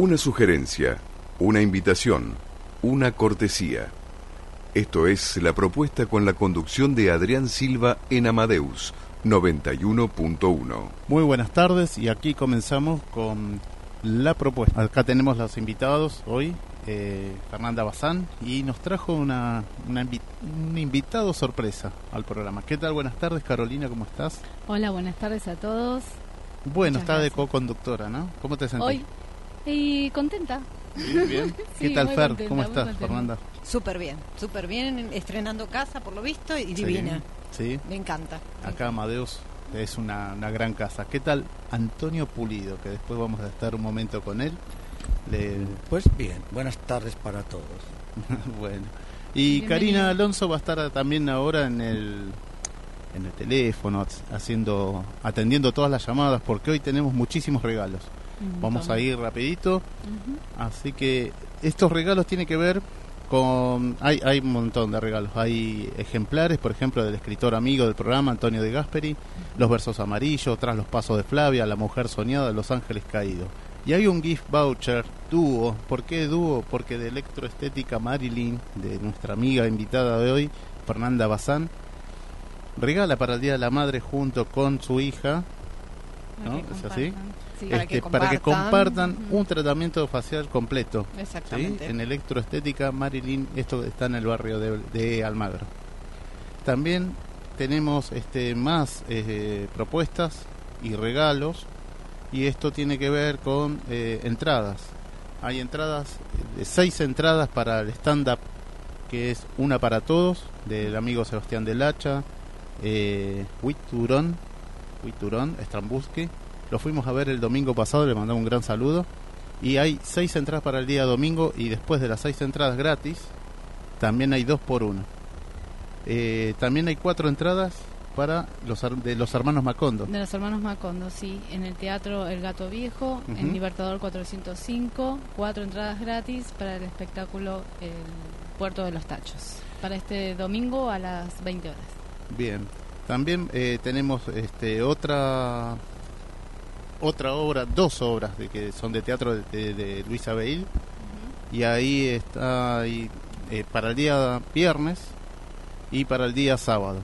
Una sugerencia, una invitación, una cortesía. Esto es la propuesta con la conducción de Adrián Silva en Amadeus 91.1. Muy buenas tardes y aquí comenzamos con la propuesta. Acá tenemos los invitados hoy, eh, Fernanda Bazán, y nos trajo una, un invitado sorpresa al programa. ¿Qué tal? Buenas tardes, Carolina, ¿cómo estás? Hola, buenas tardes a todos. Bueno, está de co-conductora, ¿no? ¿Cómo te sentís? Hoy, y contenta. bien. ¿Qué tal, Fer? ¿Cómo estás, Fernanda? Súper bien, súper bien, estrenando casa por lo visto y divina. Sí. Me encanta. Acá Amadeus es una, una, gran casa. ¿Qué tal Antonio Pulido? Que después vamos a estar un momento con él. Pues bien, buenas tardes para todos. bueno. Y Karina Alonso va a estar también ahora en el en el teléfono haciendo atendiendo todas las llamadas porque hoy tenemos muchísimos regalos. Vamos a ir rapidito. Así que estos regalos tienen que ver con... Hay, hay un montón de regalos. Hay ejemplares, por ejemplo, del escritor amigo del programa, Antonio de Gasperi, Los versos amarillos, Tras los pasos de Flavia, La mujer soñada, Los ángeles caídos. Y hay un gift voucher dúo. ¿Por qué dúo? Porque de electroestética Marilyn, de nuestra amiga invitada de hoy, Fernanda Bazán, regala para el Día de la Madre junto con su hija. ¿no? ¿Es así? Este, para, que compartan un tratamiento facial completo. Exactamente. En electroestética Marilyn, esto está en el barrio de, Almagro. También tenemos este más eh, propuestas y regalos y esto tiene que ver con eh, entradas. Hay entradas, de seis entradas para el stand-up, que es una para todos, del amigo Sebastián del Hacha, eh, Huiturón, Huiturón, Estrambuski, lo fuimos a ver el domingo pasado, le mandamos un gran saludo. Y hay seis entradas para el día domingo y después de las seis entradas gratis, también hay dos por uno. Eh, también hay cuatro entradas para los de los hermanos Macondo. De los hermanos Macondo, sí. En el Teatro El Gato Viejo, en Libertador 405, cuatro entradas gratis para el espectáculo El Puerto de los Tachos. Para este domingo a las 20 horas. Bien. También eh, tenemos este, otra otra obra, dos obras de que son de teatro de, de, Luisa Beil. Y ahí está eh, para el día viernes y para el día sábado.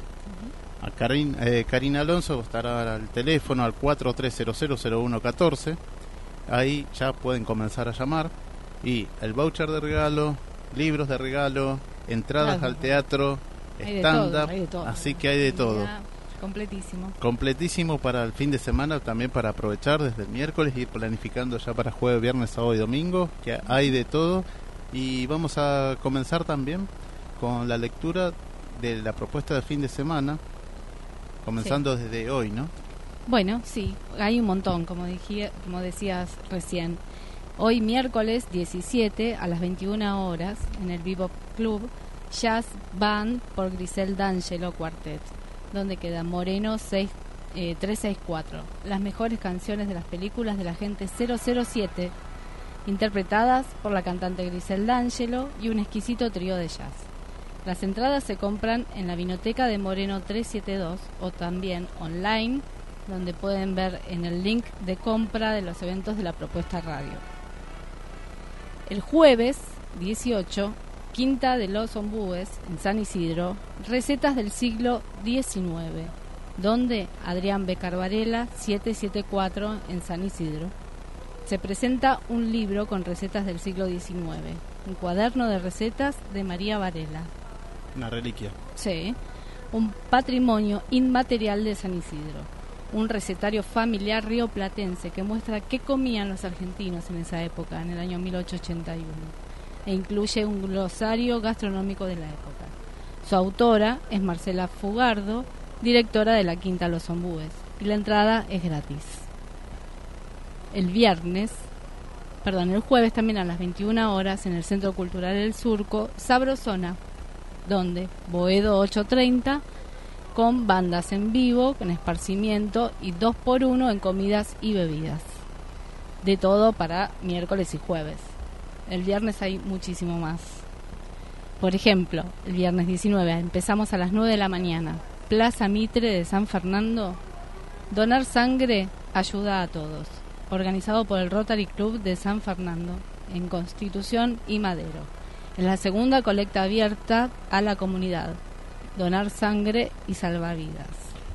A Karin, eh, Karina Alonso estará al teléfono al 43000114. Ahí ya pueden comenzar a llamar. Y el voucher de regalo, libros de regalo, entradas al teatro, stand-up. Así que hay de todo. Completísimo. Completísimo para el fin de semana, también para aprovechar desde el miércoles y ir planificando ya para jueves, viernes, sábado y domingo, que hay de todo. Y vamos a comenzar también con la lectura de la propuesta de fin de semana, comenzando desde hoy, ¿no? Bueno, sí, hay un montón, como, como decías recién. Hoy miércoles 17 a las 21 horas en el Vivo Club, Jazz Band por Grisel D'Angelo Quartet donde queda Moreno 6, 364. Eh, las mejores canciones de las películas de la gente 007, interpretadas por la cantante Grisel D'Angelo y un exquisito trío de jazz. Las entradas se compran en la Vinoteca de Moreno 372 o también online, donde pueden ver en el link de compra de los eventos de la propuesta radio. El jueves 18 Quinta de los Ombúes, en San Isidro, recetas del siglo XIX, donde Adrián Becar Varela, 774, en San Isidro. Se presenta un libro con recetas del siglo XIX, un cuaderno de recetas de María Varela. Una reliquia. Sí, un patrimonio inmaterial de San Isidro, un recetario familiar rioplatense que muestra qué comían los argentinos en esa época, en el año 1881 e incluye un glosario gastronómico de la época. Su autora es Marcela Fugardo, directora de la Quinta Los Ombúes, y la entrada es gratis. El viernes, perdón, el jueves también a las 21 horas en el Centro Cultural El Surco, Sabrosona, donde Boedo 830 con bandas en vivo, con esparcimiento y dos por uno en comidas y bebidas. De todo para miércoles y jueves. El viernes hay muchísimo más. Por ejemplo, el viernes 19 empezamos a las 9 de la mañana. Plaza Mitre de San Fernando. Donar sangre ayuda a todos. organizado por el Rotary Club de San Fernando, en Constitución y Madero. Es la segunda colecta abierta a la comunidad. Donar sangre y salvar vidas.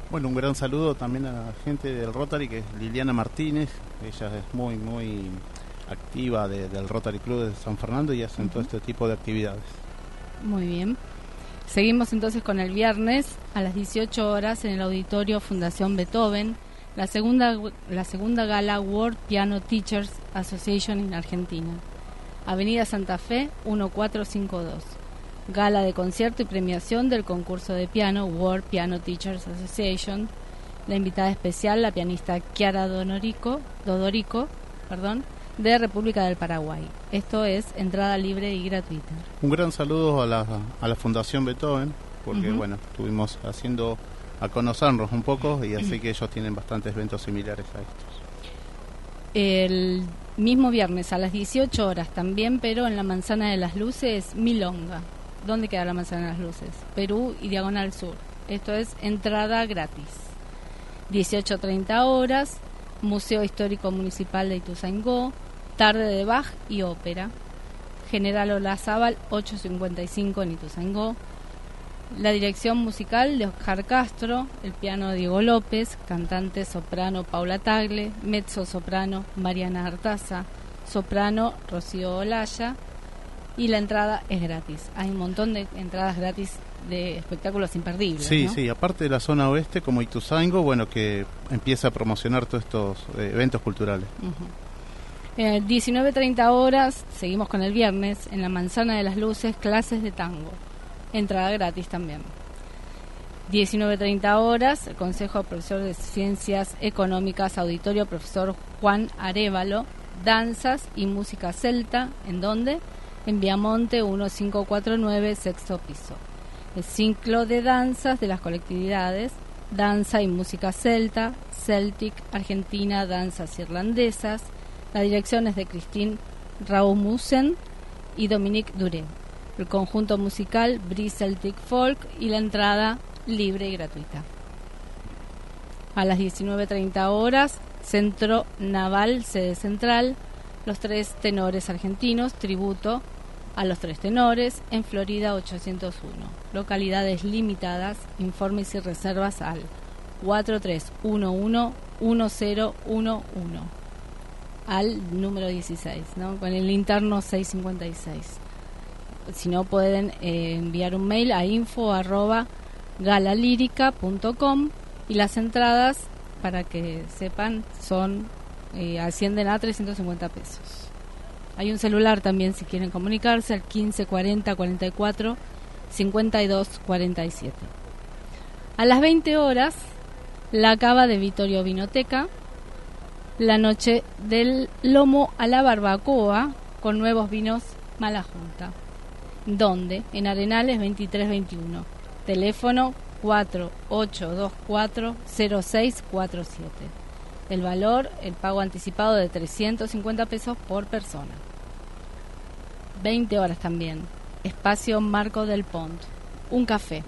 Bueno, un gran saludo también a la gente del Rotary, que es Liliana Martínez. Ella es muy, muy activa del Rotary Club de San Fernando y hacen todo este tipo de actividades. Muy bien. Seguimos entonces con el viernes a las 18 horas en el auditorio Fundación Beethoven, la segunda, la segunda gala World Piano Teachers Association en Argentina. Avenida Santa Fe 1452. Gala de concierto y premiación del concurso de piano World Piano Teachers Association. La invitada especial, la pianista Chiara Donorico, Dodorico, perdón, de República del Paraguay. Esto es entrada libre y gratuita. Un gran saludo a la, a la Fundación Beethoven, porque bueno, estuvimos haciendo a conocernos un poco y así que ellos tienen bastantes eventos similares a estos. El mismo viernes a las 18 horas también, pero en la Manzana de las Luces, Milonga. ¿Dónde queda la Manzana de las Luces? Perú y Diagonal Sur. Esto es entrada gratis. 18.30 horas, Museo Histórico Municipal de Ituzaingó, Tarde de Bach y Ópera. General Olazábal 855 en Ituzaingó. La dirección musical de Oscar Castro, el piano Diego López, cantante soprano Paula Tagle, mezzo soprano Mariana Artaza, soprano Rocío Olaya y la entrada es gratis. Hay un montón de entradas gratis de espectáculos imperdibles. Sí, sí, aparte de la zona oeste como Ituzaingo, bueno, que empieza a promocionar todos estos eh, eventos culturales. 19.30 horas, seguimos con el viernes, en la Manzana de las Luces, clases de tango. Entrada gratis también. 19.30 horas, el Consejo Profesor de Ciencias Económicas, Auditorio Profesor Juan Arevalo, Danzas y Música Celta, ¿en dónde? En Viamonte 1549, sexto piso. El ciclo de danzas de las colectividades, danza y música celta, Celtic, Argentina, danzas irlandesas, la dirección es de Christine Raumussen y Dominique Duré. El conjunto musical Brie Celtic Folk y la entrada libre y gratuita. A las 19.30 horas, Centro Naval, sede central, los tres tenores argentinos, tributo a los tres tenores, en Florida 801. Localidades limitadas, informes y reservas al 4311 1011 al número 16, ¿no? con el interno 656. Si no, pueden eh, enviar un mail a info arroba galalírica.com y las entradas, para que sepan, son eh, ascienden a 350 pesos. Hay un celular también si quieren comunicarse al 15 40 44 52 47. A las 20 horas, la cava de Vitorio Vinoteca la noche del lomo a la barbacoa con nuevos vinos Mala Junta. ¿Dónde? En Arenales 2321. Teléfono 48240647. El valor, el pago anticipado de 350 pesos por persona. 20 horas también. Espacio Marco del Pont. Un café.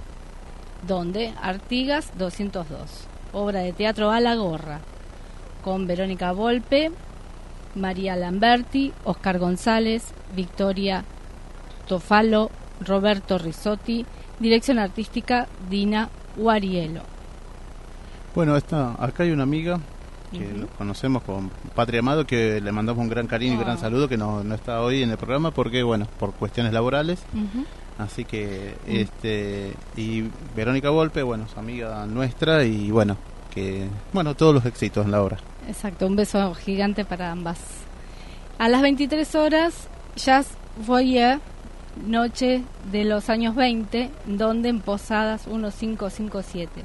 ¿Dónde? Artigas 202. Obra de teatro a la gorra con Verónica Volpe, María Lamberti, Oscar González, Victoria Tofalo, Roberto Risotti, dirección artística Dina Guarielo. Bueno, esta, acá hay una amiga que conocemos con Patria Amado, que le mandamos un gran cariño y gran ah. saludo, que no, no, está hoy en el programa porque, bueno, por cuestiones laborales. Así que, este, y Verónica Volpe, bueno, es amiga nuestra y, bueno, que, bueno, todos los éxitos en la obra. Exacto, un beso gigante para ambas. A las 23 horas, Jazz Voyeur, noche de los años 20, donde en Posadas 1557.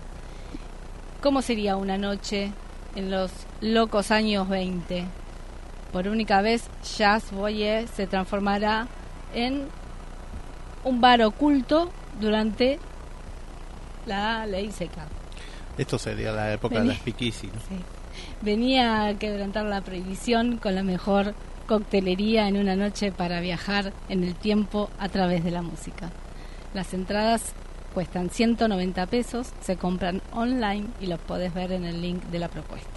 ¿Cómo sería una noche en los locos años 20? Por única vez, Jazz Voyeur se transformará en un bar oculto durante la ley seca. Esto sería la época de las piquisi. Venía a quebrantar la prohibición con la mejor coctelería en una noche para viajar en el tiempo a través de la música. Las entradas cuestan 190 pesos, se compran online y los podés ver en el link de la propuesta.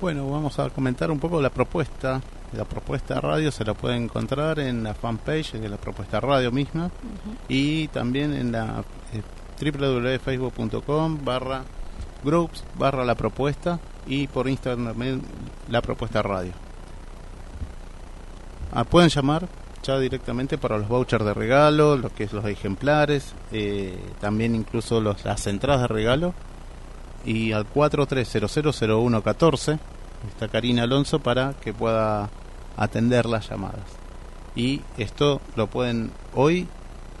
Bueno, vamos a comentar un poco la propuesta. La propuesta radio se la pueden encontrar en la fanpage de la propuesta radio misma y también en la eh, www.facebook.com barra groups barra la propuesta y por Instagram también la propuesta radio. Ah, pueden llamar ya directamente para los vouchers de regalo, lo que es los ejemplares, eh, también incluso los, las entradas de regalo y al 43000114 está Karina Alonso para que pueda atender las llamadas. Y esto lo pueden hoy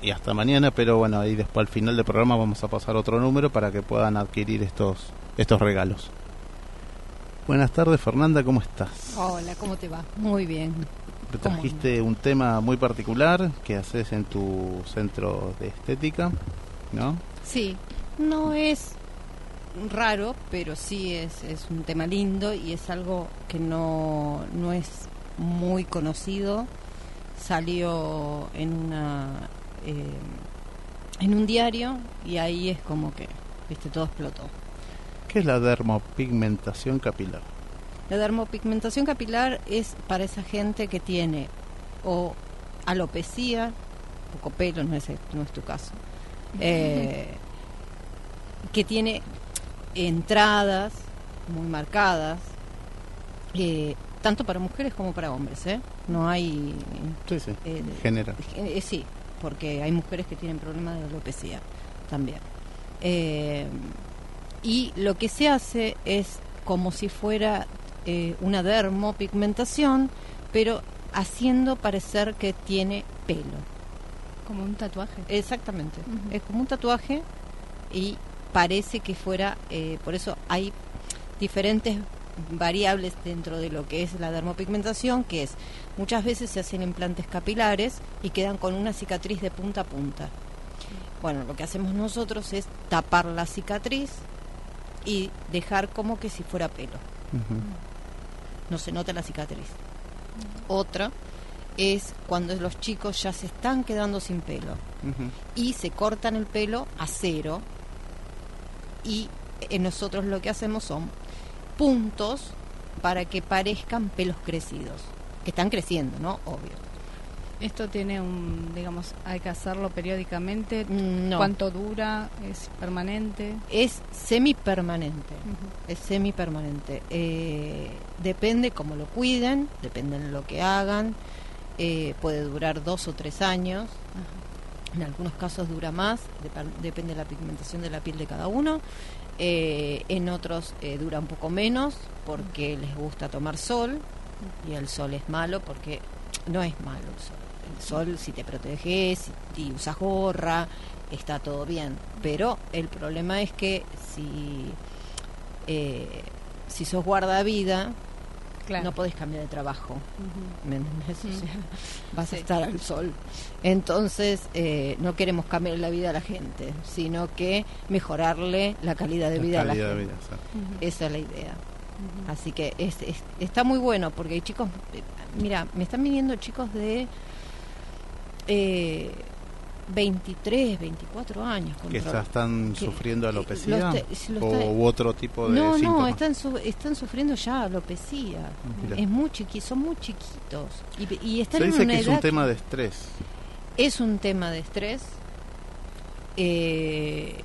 y hasta mañana, pero bueno, ahí después al final del programa vamos a pasar otro número para que puedan adquirir estos estos regalos. Buenas tardes, Fernanda, ¿cómo estás? Hola, ¿cómo te va? Muy bien. Trajiste un tema muy particular que haces en tu centro de estética, ¿no? Sí, no es raro, pero sí es, es un tema lindo y es algo que no, no es muy conocido. Salió en una eh, en un diario y ahí es como que, viste, todo explotó. ¿Qué es la dermopigmentación capilar? La dermopigmentación capilar es para esa gente que tiene o alopecia, poco pelo, no es, no es tu caso, eh, que tiene entradas muy marcadas, eh, tanto para mujeres como para hombres, ¿eh? No hay... Sí, sí, genera. sí, porque hay mujeres que tienen problemas de alopecia también. y lo que se hace es como si fuera una dermopigmentación, pero haciendo parecer que tiene pelo. Como un tatuaje. Exactamente. Es como un tatuaje y parece que fuera, eh, por eso hay diferentes variables dentro de lo que es la dermopigmentación, que es muchas veces se hacen implantes capilares y quedan con una cicatriz de punta a punta. Bueno, lo que hacemos nosotros es tapar la cicatriz y dejar como que si fuera pelo. No se nota la cicatriz. Otra es cuando los chicos ya se están quedando sin pelo y se cortan el pelo a cero y eh, nosotros lo que hacemos son puntos para que parezcan pelos crecidos, que están creciendo, ¿no? Obvio. Esto tiene un, digamos, hay que hacerlo periódicamente. Mm, no. ¿Cuánto dura? ¿Es permanente? Es semipermanente. Es semipermanente. Eh, depende cómo lo cuiden, depende de lo que hagan. Eh, puede durar dos o tres años. En algunos casos dura más, depende de la pigmentación de la piel de cada uno. Eh, en otros eh, dura un poco menos porque les gusta tomar sol y el sol es malo porque no es malo el sol. El sol si te proteges, si usas gorra, está todo bien. Pero el problema es que si, eh, si sos guardavida, no podés cambiar de trabajo. vas a estar al sol. Entonces, eh, no queremos cambiar la vida a la gente, sino que mejorarle la calidad de vida a la gente. Esa es la idea. Así que es, está muy bueno porque hay chicos, eh, mira, me están viniendo chicos de eh, 23, 24 años. ¿Que están sufriendo alopecia? ¿O otro tipo de No, no, están, están sufriendo ya alopecia. Es muy son muy chiquitos. Y, y están Se dice que es un tema de estrés. Es un tema de estrés. Eh,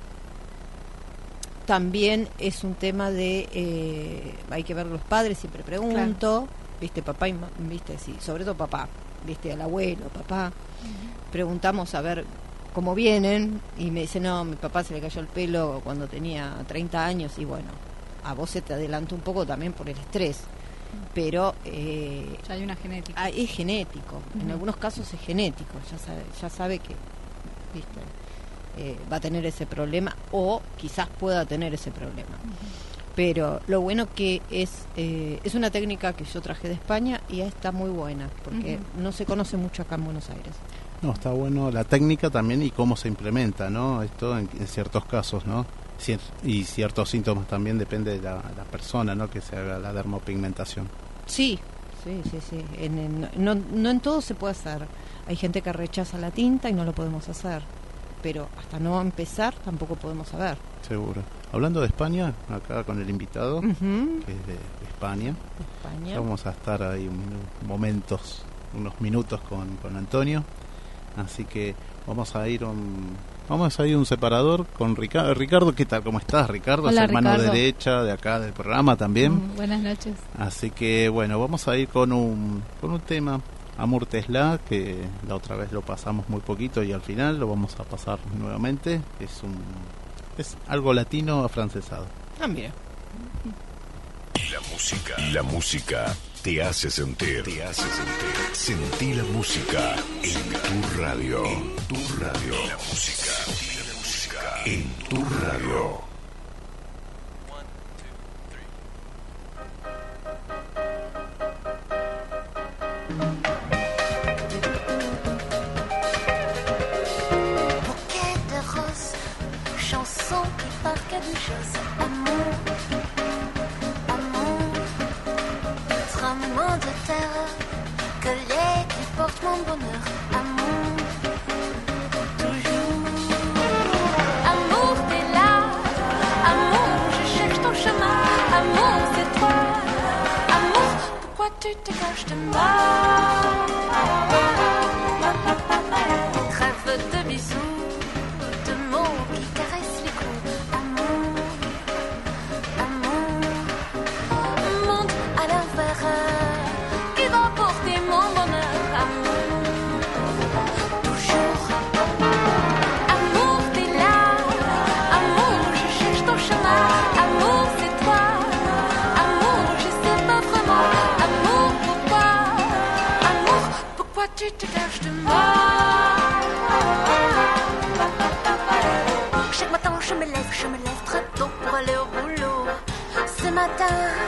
también es un tema de... Eh, hay que ver los padres, siempre pregunto. ¿Viste, papá? Y, ¿Viste? Sí, sobre todo papá. ¿Viste? Al abuelo, papá preguntamos a ver cómo vienen y me dice, no, mi papá se le cayó el pelo cuando tenía 30 años y bueno, a vos se te adelanta un poco también por el estrés, pero... Eh, ya hay una genética. Ah, es genético, en algunos casos es genético, ya sabe, ya sabe que, viste, eh, va a tener ese problema o quizás pueda tener ese problema. Pero lo bueno que es, eh, es una técnica que yo traje de España y está muy buena, porque no se conoce mucho acá en Buenos Aires. No, está bueno la técnica también y cómo se implementa, ¿no? Esto en, ciertos casos, ¿no? y ciertos síntomas también depende de la, persona, ¿no? Que se haga la dermopigmentación. Sí, sí, sí, sí. no, no en todo se puede hacer. Hay gente que rechaza la tinta y no lo podemos hacer. Pero hasta no empezar tampoco podemos saber. Seguro. Hablando de España, acá con el invitado, que es de, de España, España. ya vamos a estar ahí un momentos, unos minutos con, con Antonio, así que vamos a ir un, vamos a ir un separador con Ricardo. Ricardo, ¿qué tal? ¿Cómo estás, Ricardo? Hola, es hermano Ricardo. derecha de acá del programa también. Mm, buenas noches. Así que bueno, vamos a ir con un, con un tema, Amor Tesla, que la otra vez lo pasamos muy poquito y al final lo vamos a pasar nuevamente. Es un es algo latino afrancesado. Ah, mira. Y la música. Y la música te hace sentir. Te hace sentir. Sentí la música en tu radio. En tu radio. La música. La música en tu radio. Pourquoi tu 的。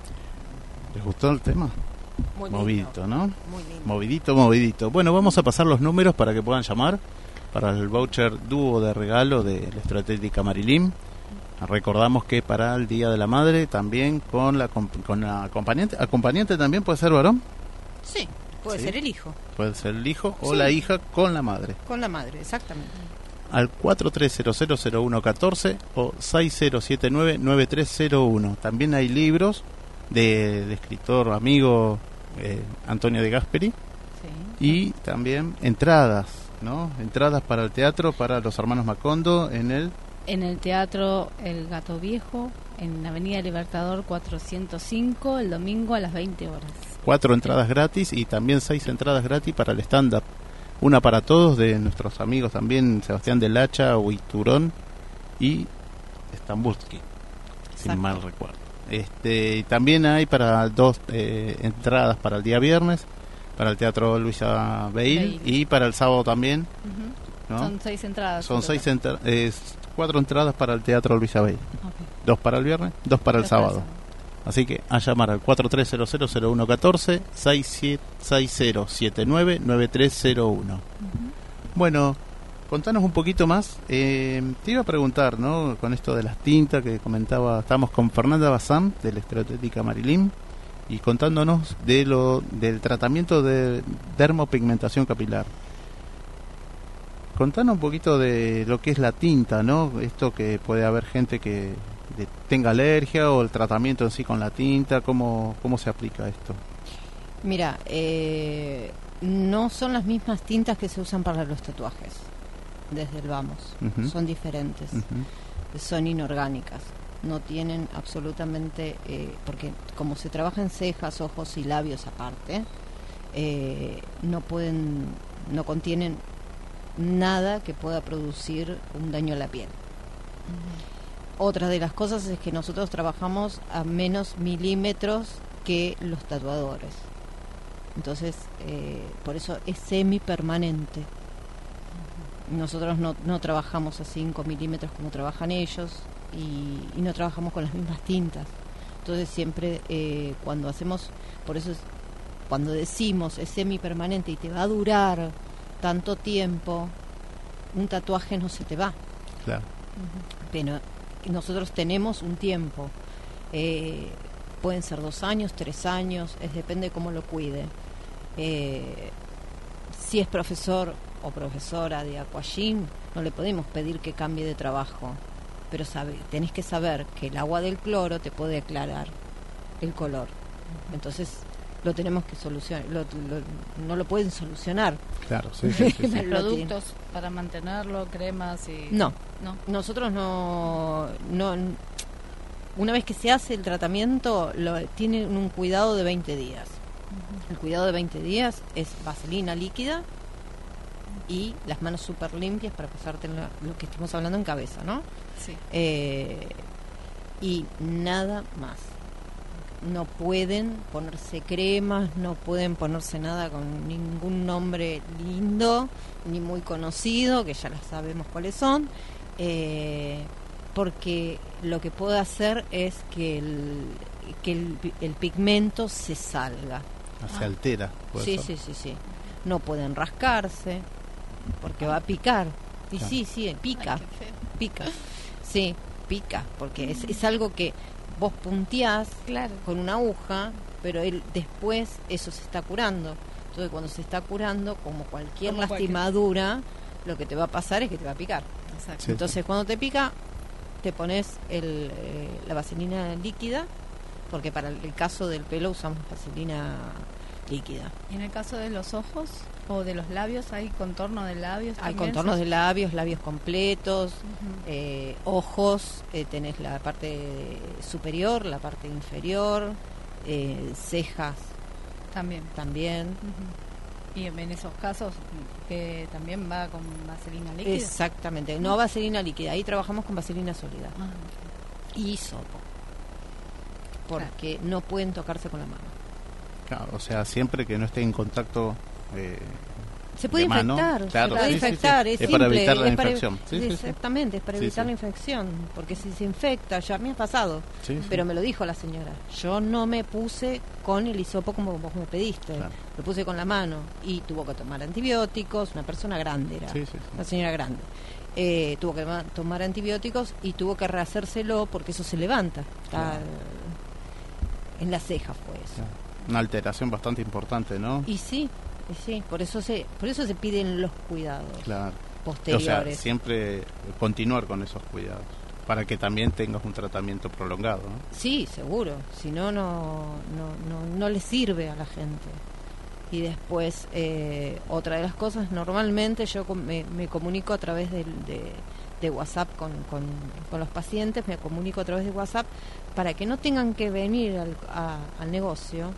¿les gustó el tema? Muy lindo. Movidito, ¿no? Muy lindo. Movidito, movidito. Bueno, vamos a pasar los números para que puedan llamar para el voucher dúo de regalo de la Estratégica Marilyn. Recordamos que para el Día de la Madre también con la, con la acompañante. ¿Acompañante también puede ser varón? Sí, puede Sí. ser el hijo, Puede ser el hijo o Sí. la hija con la madre. con la madre, exactamente. Al 43000114 o 60799301. También hay libros de, de escritor amigo eh, Antonio de Gasperi. Sí. y también entradas, ¿no? Entradas para el teatro para los hermanos Macondo en el En el Teatro El Gato Viejo, en Avenida Libertador 405, el domingo a las 20 horas. cuatro entradas gratis y también seis entradas gratis para el stand-up. Una para todos de nuestros amigos también, Sebastián del Hacha, Huiturón y Stambulski. si Exacto. mal recuerdo. Este, también hay para dos eh, entradas para el día viernes, para el Teatro Luisa Beil Beil. y para el sábado también. Son seis entradas. Son seis entra- es cuatro entradas para el Teatro Luisa Beil. Dos para el viernes, dos para el Dos para el sábado. Así que a llamar al 43000114 6760799301. Ujú. Bueno, contanos un poquito más. Eh, te iba a preguntar, ¿no? Con esto de las tintas que comentaba, estamos con Fernanda Bazán de Electrotética Marilyn y contándonos de lo del tratamiento de dermopigmentación capilar. Contanos un poquito de lo que es la tinta, ¿no? Esto que puede haber gente que tenga alergia o el tratamiento en sí con la tinta, ¿cómo, cómo se aplica esto? Mira, eh, no son las mismas tintas que se usan para los tatuajes, desde el vamos. Son diferentes, son inorgánicas. No tienen absolutamente, eh, porque como se trabaja en cejas, ojos y labios aparte, eh, no pueden, no contienen nada que pueda producir un daño a la piel. Otra de las cosas es que nosotros trabajamos a menos milímetros que los tatuadores. Entonces, eh, por eso es semipermanente. Nosotros no, no trabajamos a 5 milímetros como trabajan ellos y, y no trabajamos con las mismas tintas. Entonces siempre eh, cuando hacemos, por eso es, cuando decimos es semipermanente y te va a durar tanto tiempo, un tatuaje no se te va Claro. pero nosotros tenemos un tiempo. Eh, pueden ser dos años, tres años, es depende de cómo lo cuide. Eh, si es profesor o profesora de aquagym, no le podemos pedir que cambie de trabajo, pero sabe, tenés que saber que el agua del cloro te puede aclarar el color. Entonces lo tenemos que solucionar, lo- lo- no lo pueden solucionar. Claro, sí, sí, sí, sí. ¿Hay Lo productos para mantenerlo, cremas y...? No, No. nosotros no, no una vez que se hace el tratamiento lo, tienen un cuidado de 20 días el cuidado de 20 días es vaselina líquida y las manos súper limpias para pasarte en la- lo que estamos hablando en cabeza no Sí. Eh, y nada más no pueden ponerse cremas, no pueden ponerse nada con ningún nombre lindo ni muy conocido, que ya las sabemos cuáles son, eh, porque lo que puede hacer es que el, que el, pi- el pigmento se salga. Se altera. puede Sí, ser. sí, sí, sí. No pueden rascarse porque va a picar. Y Claro. sí, sí, pica Ay, qué feo. pica. Sí, pica, porque es, es algo que vos punteás Claro. con una aguja, pero él después eso se está curando. Entonces cuando se está curando, como cualquier Como cualquier- lastimadura, lo que te va a pasar es que te va a picar. Exacto. Sí. Entonces cuando te pica, te pones el, eh, la vaselina líquida, porque para el caso del pelo usamos vaselina líquida. ¿Y en el caso de los ojos o de los labios hay contorno de labios? Hay contornos de labios, labios completos, eh, ojos, eh, tenés la parte superior, la parte inferior, eh, cejas También. también. Y en esos casos que también va con vaselina líquida. Exactamente, no vaselina líquida, ahí trabajamos con vaselina sólida Ah, y hisopo, porque no pueden tocarse con la mano. Claro, o sea, siempre que no esté en contacto. eh, Se puede infectar, claro, se puede sí, sí, sí. infectar, es, para evitar la es para- infección. Exactamente, es para evitar la infección, porque si se infecta, ya me ha pasado, pero me lo dijo la señora, yo no me puse con el hisopo como vos me pediste, Claro. lo puse con la mano y tuvo que tomar antibióticos, una persona grande era, Sí, sí, sí. una señora grande. Eh, tuvo que ma- tomar antibióticos y tuvo que rehacérselo porque eso se levanta. Está, Claro. En la ceja fue eso. Una alteración bastante importante, ¿no? Y sí, y sí, por eso se, por eso se piden los cuidados Claro. O posteriores. sea, siempre continuar con esos cuidados. Para que también tengas un tratamiento prolongado, ¿no? Sí, seguro. Si no, no, no, no, le sirve a la gente. Y después, eh, otra de las cosas, normalmente yo me, me comunico a través de, de WhatsApp con, con, con los pacientes, me comunico a través de WhatsApp para que no tengan que venir al, a- al negocio.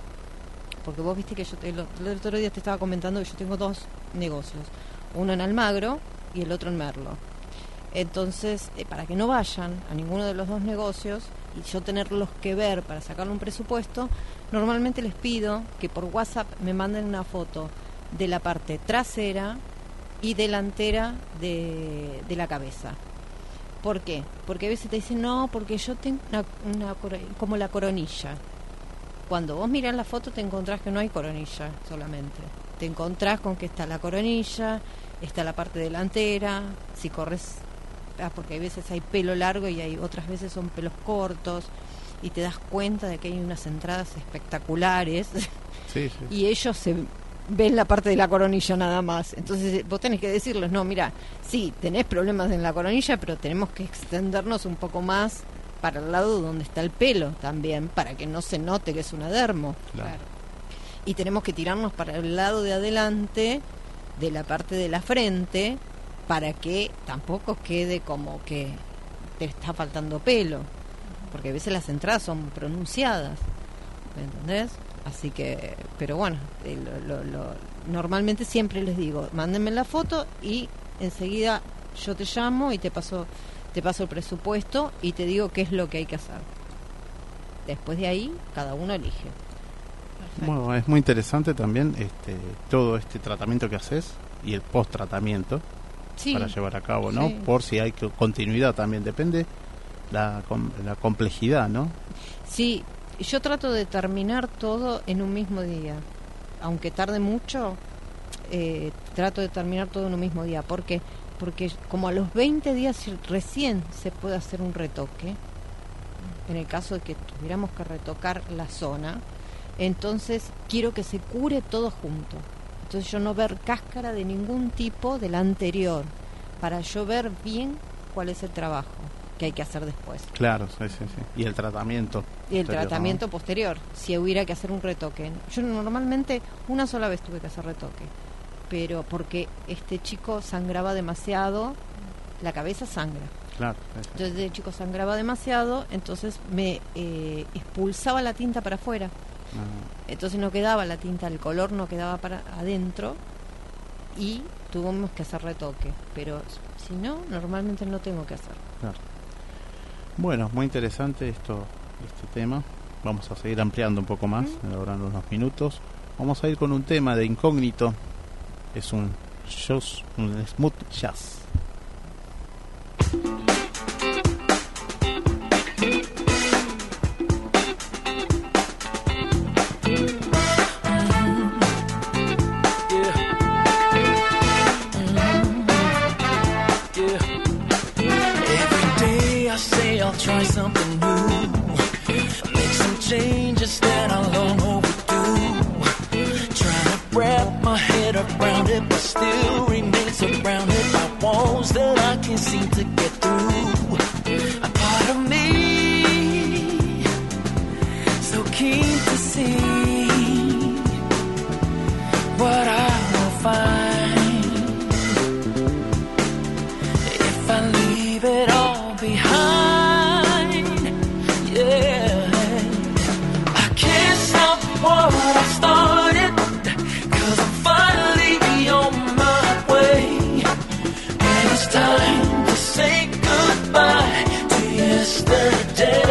Porque vos viste que yo el, otro día te estaba comentando que yo tengo dos negocios, uno en Almagro y el otro en Merlo. Entonces, eh, para que no vayan a ninguno de los dos negocios, y yo tenerlos que ver para sacarle un presupuesto, normalmente les pido que por WhatsApp me manden una foto de la parte trasera y delantera de, de la cabeza. ¿Por qué? Porque a veces te dicen, no, porque yo tengo una, una como la coronilla. Cuando vos mirás la foto te encontrás que no hay coronilla solamente. Te encontrás con que está la coronilla, está la parte delantera, si corres, ah, porque hay veces hay pelo largo y hay otras veces son pelos cortos, y te das cuenta de que hay unas entradas espectaculares Sí, sí. y ellos se ven la parte de la coronilla nada más. Entonces eh, vos tenés que decirles, no, mira, sí, tenés problemas en la coronilla, pero tenemos que extendernos un poco más para el lado donde está el pelo también, para que no se note que es una dermo. Claro. Y tenemos que tirarnos para el lado de adelante de la parte de la frente para que tampoco quede como que te está faltando pelo. Porque a veces las entradas son pronunciadas. ¿Me entendés? Así que, pero bueno, eh, lo- lo- lo- normalmente siempre les digo, mándenme la foto y enseguida yo te llamo y te paso, te paso el presupuesto y te digo qué es lo que hay que hacer. Después de ahí, cada uno elige. Bueno, es muy interesante también este todo este tratamiento que haces y el post tratamiento Sí, para llevar a cabo, ¿no? Sí. Por si hay co- continuidad también depende la, com- la complejidad, ¿no? sí, yo trato de terminar todo en un mismo día. Aunque tarde mucho, eh, trato de terminar todo en un mismo día. ¿Por qué? Porque como a los 20 días recién se puede hacer un retoque, en el caso de que tuviéramos que retocar la zona, entonces quiero que se cure todo junto. Entonces yo no ver cáscara de ningún tipo del anterior, para yo ver bien cuál es el trabajo que hay que hacer después. Claro, sí, sí, sí. Y el tratamiento. Y el posterior, ¿no? tratamiento posterior, si hubiera que hacer un retoque. Yo normalmente una sola vez tuve que hacer retoque, pero porque este chico sangraba demasiado, la cabeza sangra. Claro. Entonces el chico sangraba demasiado, entonces me eh, expulsaba la tinta para afuera. Ah, Entonces no quedaba la tinta, el color no quedaba para adentro y tuvimos que hacer retoque. Pero si no, normalmente no tengo que hacer. claro. Bueno, muy interesante esto, este tema. Vamos a seguir ampliando un poco más, ahora en unos minutos. Vamos a ir con un tema de incógnito. Es un jazz, un smooth jazz. today.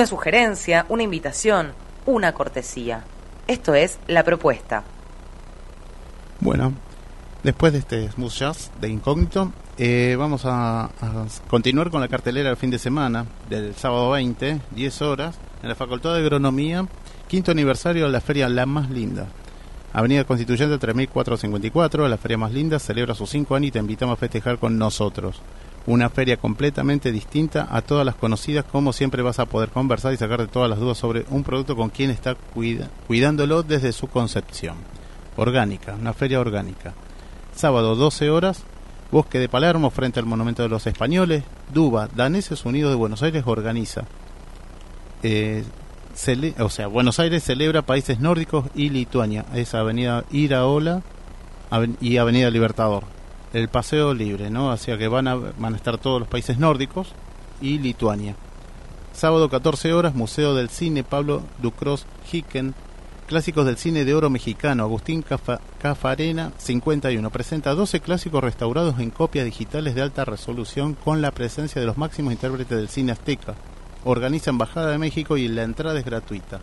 Una sugerencia, una invitación, una cortesía. Esto es la propuesta. Bueno, después de este smooth jazz de incógnito, eh, vamos a, continuar con la cartelera del fin de semana del sábado 20, 10 horas, en la Facultad de Agronomía, quinto aniversario de la feria La Más Linda. Avenida Constituyente 3454, la feria más linda, celebra sus 5 años y te invitamos a festejar con nosotros. Una feria completamente distinta a todas las conocidas, como siempre vas a poder conversar y sacarte todas las dudas sobre un producto con quien está cuidándolo desde su concepción. Orgánica, una feria orgánica. Sábado 12 horas, Bosque de Palermo frente al Monumento de los Españoles, Duba, Daneses Unidos de Buenos Aires organiza. Eh, o sea, Buenos Aires celebra países nórdicos y Lituania. Es Avenida Iraola y Avenida Libertador. El paseo libre, ¿no? Hacia que van a, van a estar todos los países nórdicos y Lituania. Sábado 14 horas, Museo del Cine Pablo Ducros Hicken. Clásicos del cine de oro mexicano, Agustín Cafa- Cafarena 51. Presenta 12 clásicos restaurados en copias digitales de alta resolución con la presencia de los máximos intérpretes del cine azteca. Organiza Embajada de México y la entrada es gratuita.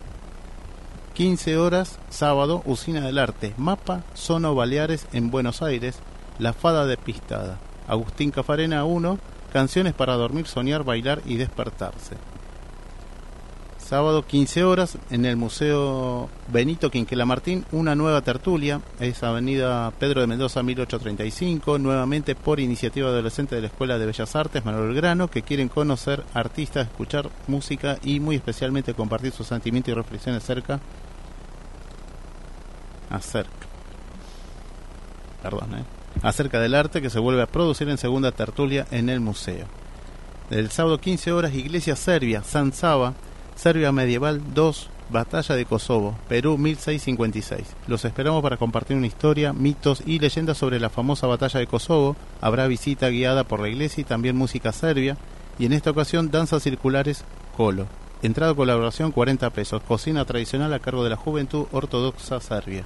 15 horas, sábado, Usina del Arte, Mapa, Sono Baleares en Buenos Aires, La Fada de Pistada. Agustín Cafarena 1, Canciones para dormir, soñar, bailar y despertarse. Sábado 15 horas en el Museo Benito Quinquela Martín, una nueva tertulia, es Avenida Pedro de Mendoza 1835, nuevamente por iniciativa adolescente de la Escuela de Bellas Artes Manuel Grano, que quieren conocer artistas, escuchar música y muy especialmente compartir sus sentimientos y reflexiones acerca acerca. Perdón, eh, acerca del arte que se vuelve a producir en segunda tertulia en el museo. El sábado 15 horas, Iglesia Serbia, San Saba, Serbia Medieval 2, Batalla de Kosovo, Perú 1656. Los esperamos para compartir una historia, mitos y leyendas sobre la famosa Batalla de Kosovo. Habrá visita guiada por la iglesia y también música serbia. Y en esta ocasión, danzas circulares Colo. Entrada colaboración 40 pesos. Cocina tradicional a cargo de la Juventud Ortodoxa Serbia.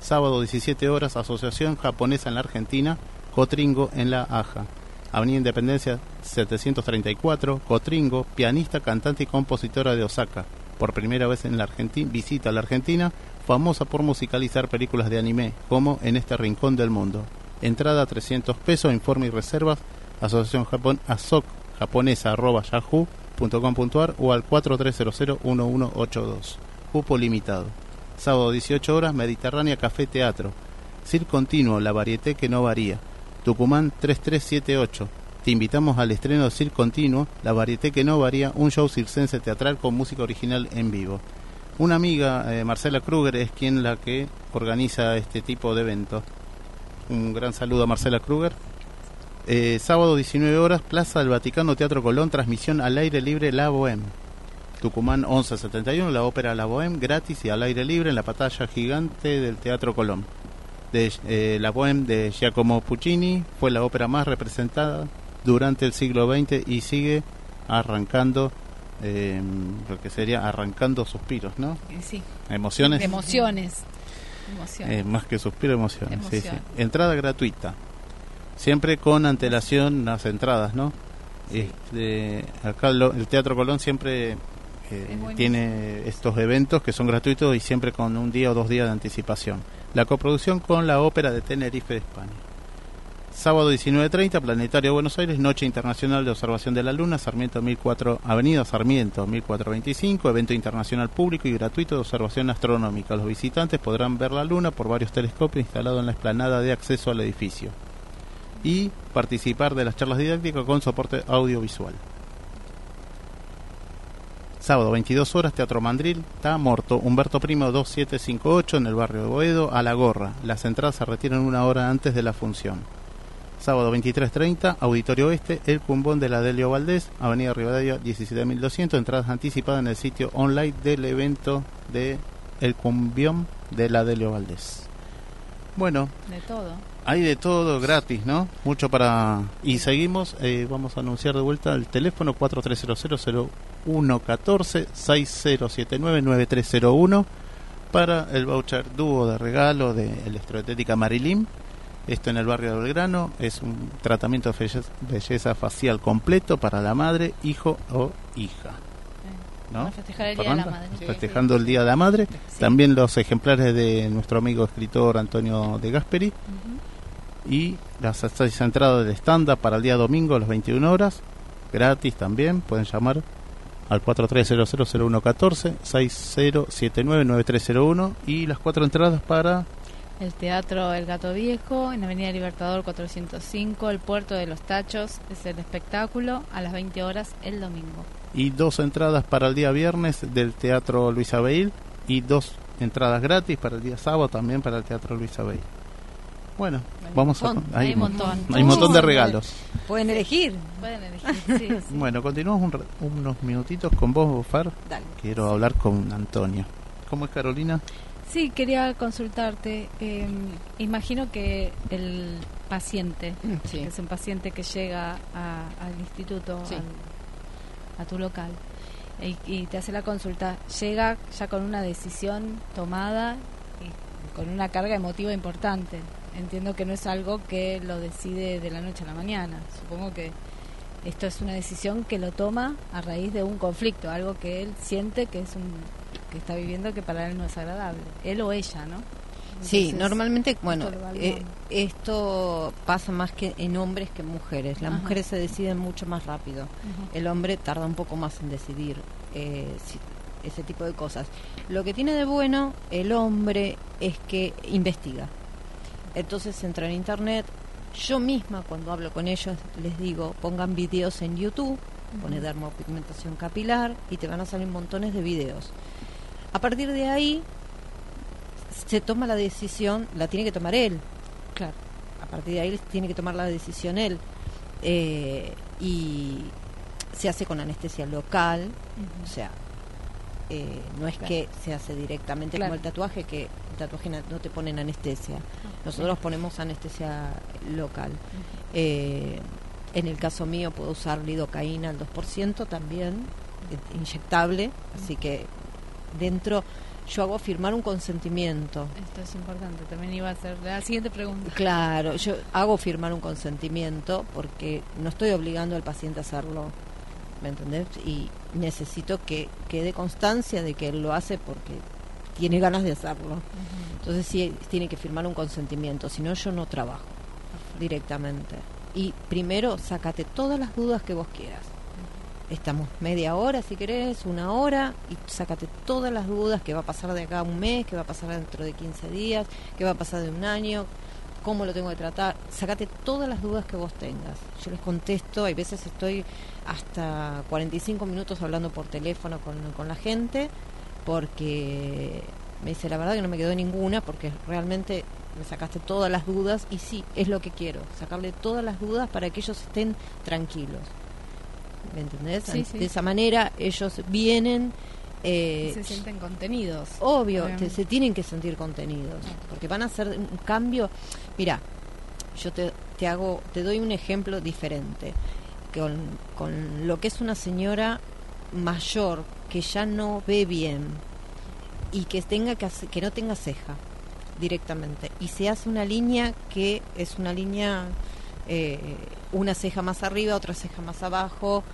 Sábado 17 horas, Asociación Japonesa en la Argentina, Cotringo en la Aja. Avenida Independencia 734, Cotringo, pianista, cantante y compositora de Osaka. Por primera vez en la Argentina, visita a la Argentina, famosa por musicalizar películas de anime, como En este rincón del mundo. Entrada 300 pesos, informe y reservas, Asociación Japón, ASOC japonesa arroba yahoo.com.ar o al 4300-1182. Cupo limitado. Sábado 18 horas, Mediterránea Café Teatro. Cir Continuo, la varieté que no varía. Tucumán 3378. Te invitamos al estreno de Cir Continuo, la varieté que no varía, un show circense teatral con música original en vivo. Una amiga, eh, Marcela Kruger, es quien la que organiza este tipo de eventos. Un gran saludo a Marcela Kruger. Eh, sábado 19 horas, Plaza del Vaticano, Teatro Colón, transmisión al aire libre La Bohème. Tucumán 1171, la ópera La Bohème, gratis y al aire libre en la pantalla gigante del Teatro Colón. De, eh, la Bohème de Giacomo Puccini fue la ópera más representada durante el siglo XX y sigue arrancando eh, lo que sería arrancando suspiros, ¿no? Eh, Sí. Emociones. Emociones. Emociones. Eh, más que suspiro, emociones. sí, sí. Entrada gratuita. Siempre con antelación las entradas, ¿no? Este, acá lo- el Teatro Colón siempre buenísimo. tiene estos eventos que son gratuitos y siempre con un día o dos días de anticipación. La coproducción con la Ópera de Tenerife de España. Sábado 19.30, Planetario Buenos Aires, Noche Internacional de Observación de la Luna, Sarmiento 1004, Avenida Sarmiento 1425, evento internacional público y gratuito de observación astronómica. Los visitantes podrán ver la Luna por varios telescopios instalados en la explanada de acceso al edificio y participar de las charlas didácticas con soporte audiovisual. Sábado, 22 horas, Teatro Mandril, está Morto, Humberto Primo 2758 en el barrio de Boedo, a la gorra. Las entradas se retiran una hora antes de la función. Sábado 23.30, Auditorio Oeste, El Cumbón de la Delio Valdés, Avenida Rivadavia 17.200, entradas anticipadas en el sitio online del evento de El Cumbión de la Delio Valdés. Bueno, De todo. Hay de todo gratis, ¿no? Mucho para... Y seguimos, eh, vamos a anunciar de vuelta el teléfono 4300-0114-6079-9301 para el voucher dúo de regalo de Electroestética Marilyn. Esto en el barrio de Belgrano es un tratamiento de belleza, facial completo para la madre, hijo o hija. ¿no? Festejar el Día de la? Madre. Festejando el Día de la Madre. Sí. También los ejemplares de nuestro amigo escritor Antonio de Gasperi Ujú. Y las seis entradas del estándar para el día domingo a las 21 horas, gratis también, pueden llamar al 43000114 60799301 y las cuatro entradas para El Teatro El Gato Viejo, en Avenida Libertador 405, el Puerto de los Tachos, es el espectáculo a las 20 horas el domingo. y dos entradas para el día viernes del Teatro Luis Abel y dos entradas gratis para el día sábado también para el Teatro Luis Abel. Bueno, Hay un vamos a montón, hay hay un montón. hay un montón de regalos. Pueden elegir. Pueden elegir, sí, sí. Bueno, continuamos un re- unos minutitos con vos, Far. Dale. Quiero hablar con Antonio. ¿Cómo es Carolina? Sí, quería consultarte. eh, imagino que el paciente, Sí. que es un paciente que llega a- al instituto, Sí. al- a tu local, y, y te hace la consulta, llega ya con una decisión tomada y con una carga emotiva importante. Entiendo que no es algo que lo decide de la noche a la mañana. Supongo que esto es una decisión que lo toma a raíz de un conflicto, algo que él siente que es un que está viviendo que para él no es agradable, él o ella, ¿no? Sí, normalmente, bueno, esto eh, esto pasa más que en hombres que en mujeres. Las Ajá. mujeres se deciden mucho más rápido. El hombre tarda un poco más en decidir eh, si- ese tipo de cosas. Lo que tiene de bueno el hombre es que investiga. Entonces entra en internet. Yo misma cuando hablo con ellos les digo, pongan videos en YouTube, pone dermopigmentación capilar y te van a salir montones de videos. A partir de ahí se toma la decisión, la tiene que tomar él. Claro. A partir de ahí tiene que tomar la decisión él. Eh, y se hace con anestesia local, o sea, eh, no es Claro. que se hace directamente Claro. como el tatuaje, que el tatuaje no te ponen anestesia. Nosotros ponemos anestesia local. Eh, en el caso mío puedo usar lidocaína al 2% también, eh, inyectable, así que dentro yo hago firmar un consentimiento. Esto es importante, también iba a ser la siguiente pregunta. Claro, yo hago firmar un consentimiento porque no estoy obligando al paciente a hacerlo, ¿me entendés? Y necesito que quede constancia de que él lo hace porque tiene ganas de hacerlo. Entonces sí, tiene que firmar un consentimiento, si no yo no trabajo directamente. Y primero, sácate todas las dudas que vos quieras. Estamos media hora, si querés, una hora, y sácate todas las dudas que va a pasar de acá a un mes, que va a pasar dentro de 15 días, que va a pasar de un año, cómo lo tengo que tratar. Sácate todas las dudas que vos tengas. Yo les contesto, hay veces estoy hasta 45 minutos hablando por teléfono con, con la gente, porque me dice la verdad que no me quedó ninguna, porque realmente me sacaste todas las dudas, y sí, es lo que quiero, sacarle todas las dudas para que ellos estén tranquilos. ¿Me entendés? Sí, sí. De esa manera ellos vienen... eh, se sienten contenidos. Obvio, te- se tienen que sentir contenidos, porque van a hacer un cambio. Mira, yo te, te hago, te doy un ejemplo diferente con, con lo que es una señora mayor que ya no ve bien y que tenga que hacer- que no tenga ceja directamente. Y se hace una línea que es una línea eh, una ceja más arriba otra ceja más abajo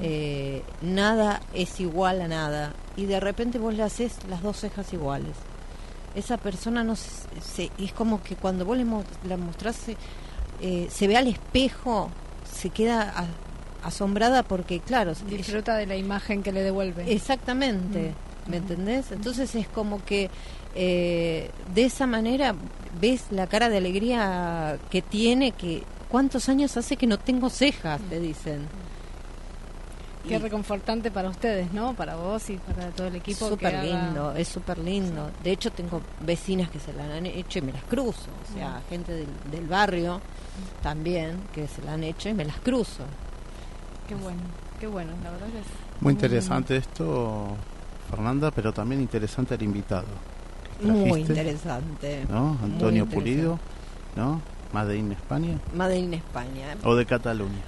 eh, nada es igual a nada. Y de repente vos le haces las dos cejas iguales. Esa persona no se, se- es como que cuando vos le mo- la mostrás se, eh, se ve al espejo se queda a- asombrada porque claro Disfruta de la imagen que le devuelve. Exactamente, Mm. ¿me entendés? Entonces es como que eh, de esa manera ves la cara de alegría que tiene, que cuántos años hace que no tengo cejas, te dicen. Qué Y- reconfortante para ustedes, ¿no? Para vos y para todo el equipo. Súper haga- lindo, es súper lindo. De hecho, tengo vecinas que se la han hecho y me las cruzo. O sea, gente del, del barrio también que se la han hecho y me las cruzo. Qué bueno, qué bueno, la verdad que es Muy interesante esto, Fernanda, pero también interesante el invitado. que Muy interesante. ¿No? Antonio Pulido, ¿no? Made in España Made in España. o de Cataluña.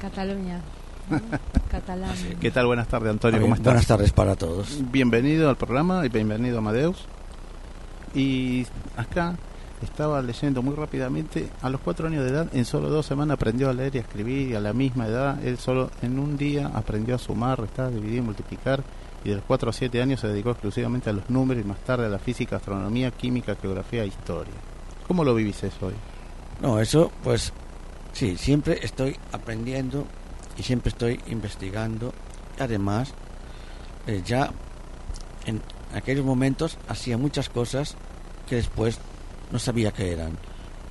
Cataluña. Catalán. ¿Qué tal? Buenas tardes, Antonio, ¿cómo estás? Buenas tardes para todos. Bienvenido al programa y bienvenido Amadeus. Y acá estaba leyendo muy rápidamente, a los cuatro años de edad, en solo dos semanas aprendió a leer y a escribir y a la misma edad, él solo en un día aprendió a sumar, restar, dividir y multiplicar y de los cuatro a siete años se dedicó exclusivamente a los números y más tarde a la física, astronomía, química, geografía e historia. ¿Cómo lo vivís eso hoy? No, eso, pues, sí, siempre estoy aprendiendo y siempre estoy investigando. Además, eh, ya en aquellos momentos hacía muchas cosas que después no sabía que eran.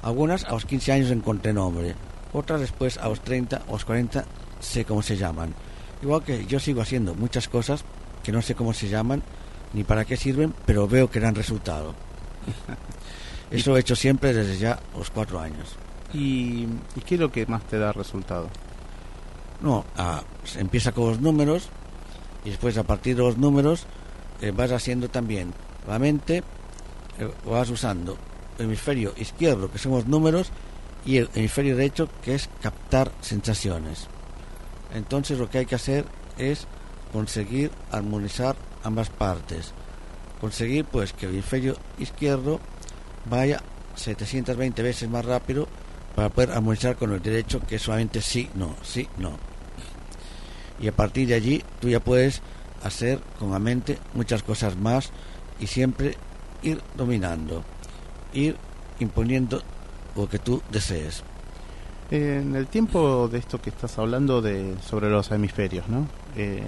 Algunas a los 15 años encontré nombre, otras después a los 30 o los 40 sé cómo se llaman. Igual que yo sigo haciendo muchas cosas que no sé cómo se llaman ni para qué sirven, pero veo que dan resultado. Eso he hecho siempre desde ya los cuatro años. ¿Y, y qué es lo que más te da resultado? No, ah, se empieza con los números y después a partir de los números eh, vas haciendo también la mente, eh, vas usando hemisferio izquierdo, que son los números, y el hemisferio derecho, que es captar sensaciones. Entonces lo que hay que hacer es conseguir armonizar ambas partes. Conseguir pues que el hemisferio izquierdo vaya 720 veces más rápido para poder armonizar con el derecho que es solamente sí, no, sí, no. Y a partir de allí tú ya puedes hacer con la mente muchas cosas más y siempre ir dominando, ir imponiendo lo que tú desees. En el tiempo de esto que estás hablando de sobre los hemisferios, ¿no? Eh,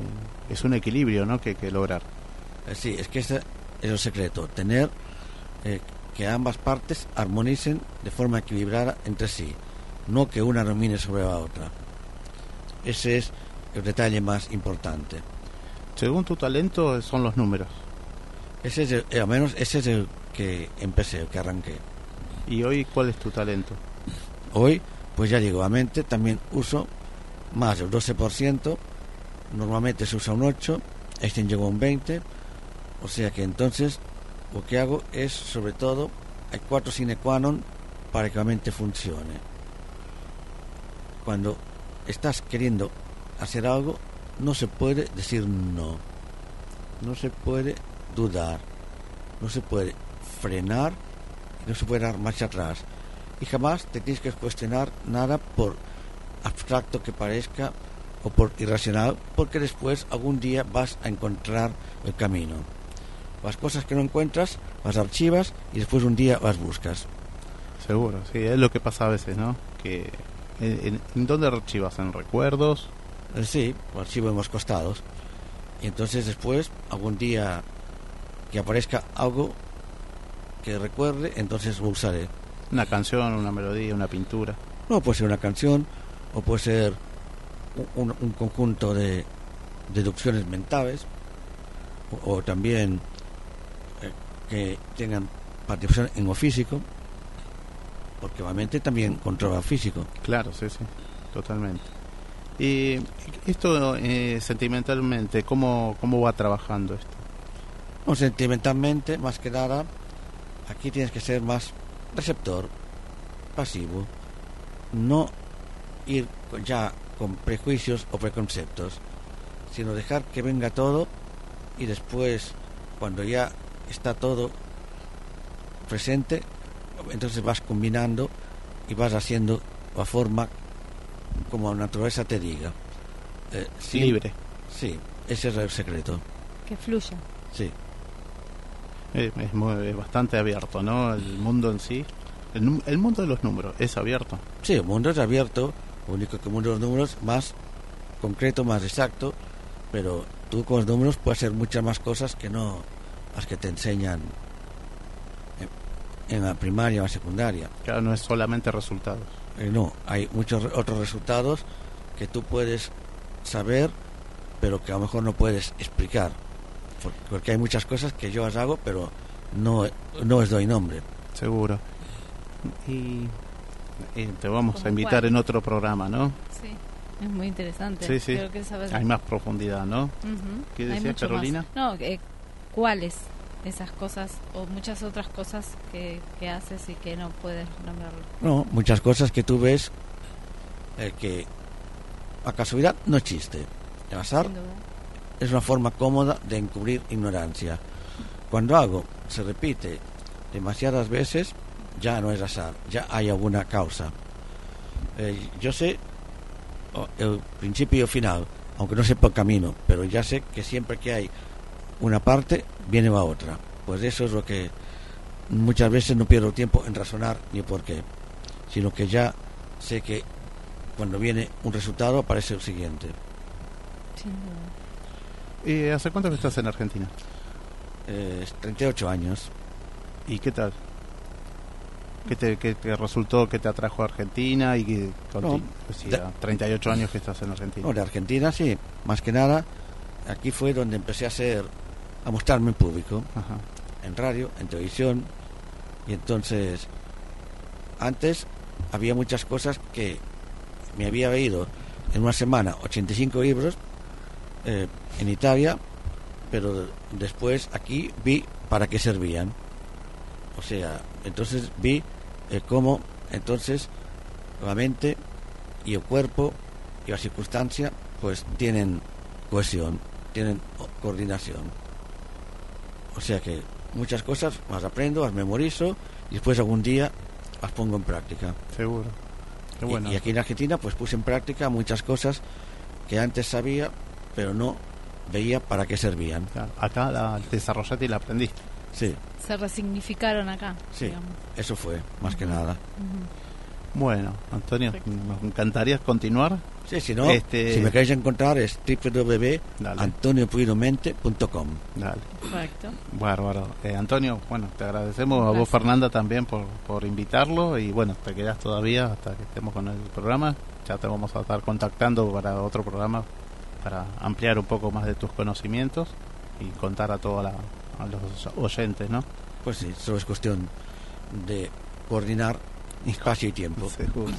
es un equilibrio, ¿no? Que que lograr. Eh, Sí, es que ese es el secreto, tener eh, que ambas partes armonicen de forma equilibrada entre sí, no que una domine sobre la otra. Ese es el detalle más importante. Según tu talento son los números. Ese es el- al menos ese es el que empecé, que arranqué. ¿Y hoy cuál es tu talento? Hoy, pues ya digo, la mente también uso más del 12%, normalmente se usa un 8, este llegó a un 20, o sea que entonces lo que hago es, sobre todo, hay cuatro sine qua non para que la mente funcione. Cuando estás queriendo hacer algo, no se puede decir no, no se puede dudar, no se puede frenar y no se puede dar marcha atrás y jamás te tienes que cuestionar nada por abstracto que parezca o por irracional, porque después algún día vas a encontrar el camino. Las cosas que no encuentras, las archivas y después un día las buscas. Seguro, sí, es lo que pasa a veces, ¿no? Que en, en- ¿en dónde archivas? ¿En recuerdos? Eh, Sí, archivo en los costados. Y entonces después, algún día que aparezca algo que recuerde, entonces usaré. Una canción, una melodía, una pintura. No puede ser una canción o puede ser un, un- un conjunto de deducciones mentales o, o también eh, que tengan participación en lo físico porque la mente también controla físico. Claro, sí, sí, totalmente. Y esto eh, sentimentalmente, ¿cómo, ¿cómo va trabajando esto? No, sentimentalmente, más que nada, aquí tienes que ser más receptor, pasivo, no ir con- ya con prejuicios o preconceptos, sino dejar que venga todo y después, cuando ya está todo presente, entonces vas combinando y vas haciendo la forma como la naturaleza te diga. Eh, sin- Libre. Sí, ese es el secreto. Que fluya. Sí. Eh, es, muy- es bastante abierto, ¿no? El mundo en sí. El, el mundo de los números es abierto. Sí, el mundo es abierto, lo único que el mundo de los números más concreto, más exacto, pero tú con los números puedes hacer muchas más cosas que no las que te enseñan en, en la primaria o la secundaria. Claro, no es solamente resultados. Eh, no, hay muchos otros resultados que tú puedes saber pero que a lo mejor no puedes explicar. Por- Porque hay muchas cosas que yo las hago, pero no, no les doy nombre. Seguro. Y, y te vamos ¿Cómo a invitar cuál? en otro programa, ¿no? Sí, es muy interesante. Sí, sí. Creo que sabes- Hay más profundidad, ¿no? Ujú, ¿Qué hay decías, mucho más. Carolina? No, eh, ¿cuáles esas cosas o muchas otras cosas que, que haces y que no puedes nombrarlo? No, muchas cosas que tú ves eh, que a casualidad no existe. El azar Sin duda. Es una forma cómoda de encubrir ignorancia. Cuando algo se repite demasiadas veces, ya no es azar, ya hay alguna causa. Eh, yo sé oh, el principio y final, aunque no sepa el camino, pero ya sé que siempre que hay una parte, viene la otra. Pues eso es lo que muchas veces no pierdo tiempo en razonar ni por qué, sino que ya sé que cuando viene un resultado aparece el siguiente. ¿Y hace cuánto que estás en Argentina? Eh, 38 años. ¿Y qué tal? ¿Qué te, qué te resultó, qué te atrajo a Argentina? Y que, No, sea, de- 38 años que estás en Argentina. No, de Argentina sí, más que nada, aquí fue donde empecé a hacer, a mostrarme en público, Ajá. en radio, en televisión, y entonces, antes había muchas cosas que me había leído en una semana, 85 libros eh, en Italia, pero después aquí vi para qué servían. O sea, entonces vi eh, cómo entonces la mente y el cuerpo y la circunstancia pues tienen cohesión, tienen coordinación. O sea que muchas cosas las aprendo, las memorizo y después algún día las pongo en práctica. Seguro. Qué Y- bueno. Y, aquí en Argentina pues puse en práctica muchas cosas que antes sabía, pero no veía para qué servían. Claro, Acá la desarrollaste y la aprendiste. Sí, Se resignificaron acá. Sí. digamos. eso fue, más que nada. Bueno, Antonio, Perfecto. nos encantaría continuar. Sí, si no, Este- si me queréis encontrar es Dale. www.antoniopuidomente.com. Dale. Correcto. Bárbaro. Eh, Antonio, bueno, te agradecemos a vos. Fernanda, también por, por invitarlo. Y bueno, te quedas todavía hasta que estemos con el programa. Ya te vamos a estar contactando para otro programa para ampliar un poco más de tus conocimientos y contar a todos a los oyentes, ¿no? Pues sí, solo es cuestión de coordinar espacio y tiempo. Seguro.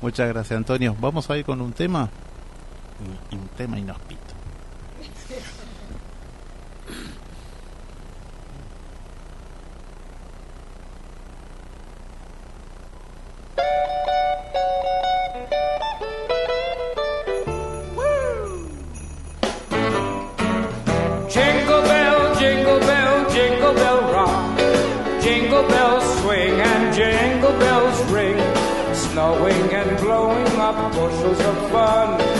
Muchas gracias, Antonio. Vamos a ir con un tema. Un, un tema inhóspito. Snowing and blowing up bushels of fun.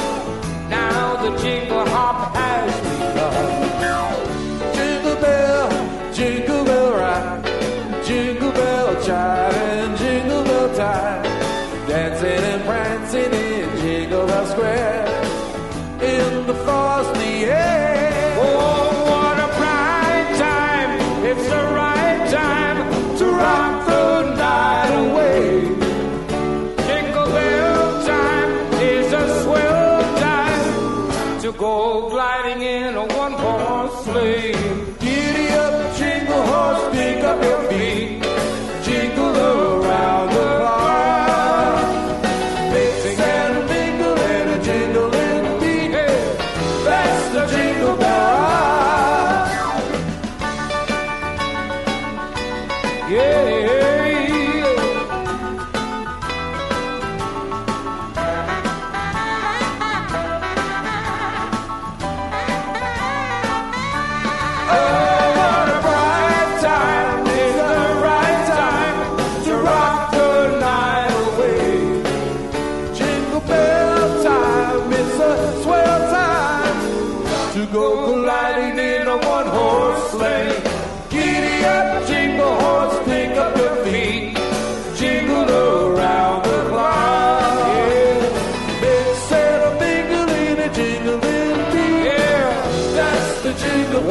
jingle.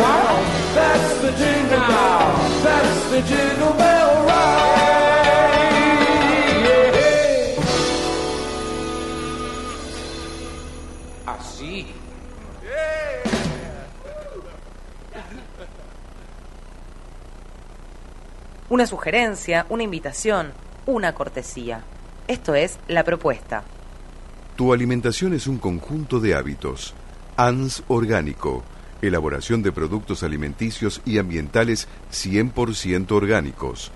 That's the jingle. That's the jingle bell I ah, see. Una sugerencia, una invitación, una cortesía. Esto es la propuesta. Tu alimentación es un conjunto de hábitos. ANS orgánico Elaboración de productos alimenticios y ambientales 100% orgánicos,